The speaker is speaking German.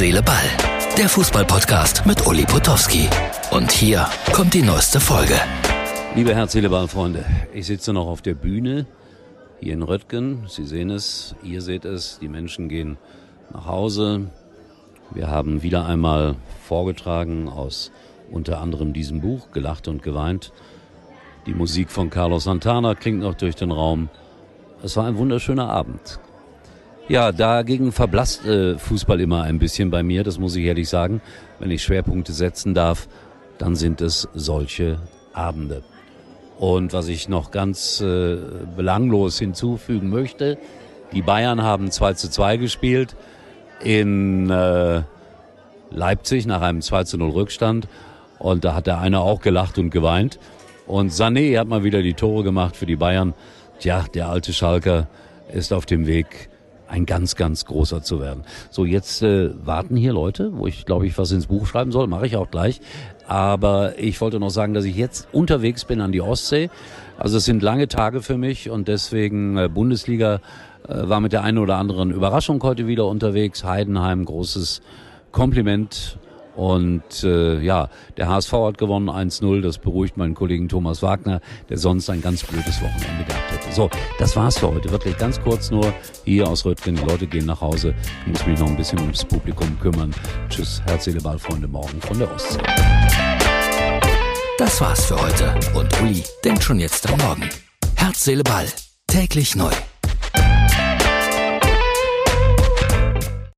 Seele, Ball. Der Fußballpodcast mit Uli Potowski. Und hier kommt die neueste Folge. Liebe Herz, Seele, Ball, Freunde. Ich sitze noch auf der Bühne hier in Röttgen. Sie sehen es, ihr seht es. Die Menschen gehen nach Hause. Wir haben wieder einmal vorgetragen aus unter anderem diesem Buch, Gelacht und Geweint. Die Musik von Carlos Santana klingt noch durch den Raum. Es war ein wunderschöner Abend. Ja, dagegen verblasst äh, Fußball immer ein bisschen bei mir, das muss ich ehrlich sagen. Wenn ich Schwerpunkte setzen darf, dann sind es solche Abende. Und was ich noch ganz äh, belanglos hinzufügen möchte, die Bayern haben 2 zu 2 gespielt in äh, Leipzig nach einem 2 zu 0 Rückstand. Und da hat der eine auch gelacht und geweint. Und Sané hat mal wieder die Tore gemacht für die Bayern. Tja, der alte Schalker ist auf dem Weg, ein ganz, ganz großer zu werden. So, jetzt äh, warten hier Leute, wo ich, glaube ich, was ins Buch schreiben soll. Mache ich auch gleich. Aber ich wollte noch sagen, dass ich jetzt unterwegs bin an die Ostsee. Also es sind lange Tage für mich und deswegen äh, Bundesliga äh, war mit der einen oder anderen Überraschung heute wieder unterwegs. Heidenheim, großes Kompliment und äh, ja, der HSV hat gewonnen 1-0. Das beruhigt meinen Kollegen Thomas Wagner, der sonst ein ganz blödes Wochenende gehabt hätte. So, das war's für heute. Wirklich ganz kurz nur hier aus Röttgen. Die Leute gehen nach Hause. Ich muss mich noch ein bisschen ums Publikum kümmern. Tschüss, Herz, Seele, Ball, Freunde, morgen von der Ostsee. Das war's für heute. Und Uli denkt schon jetzt am Morgen. Herz, Seele, Ball. Täglich neu.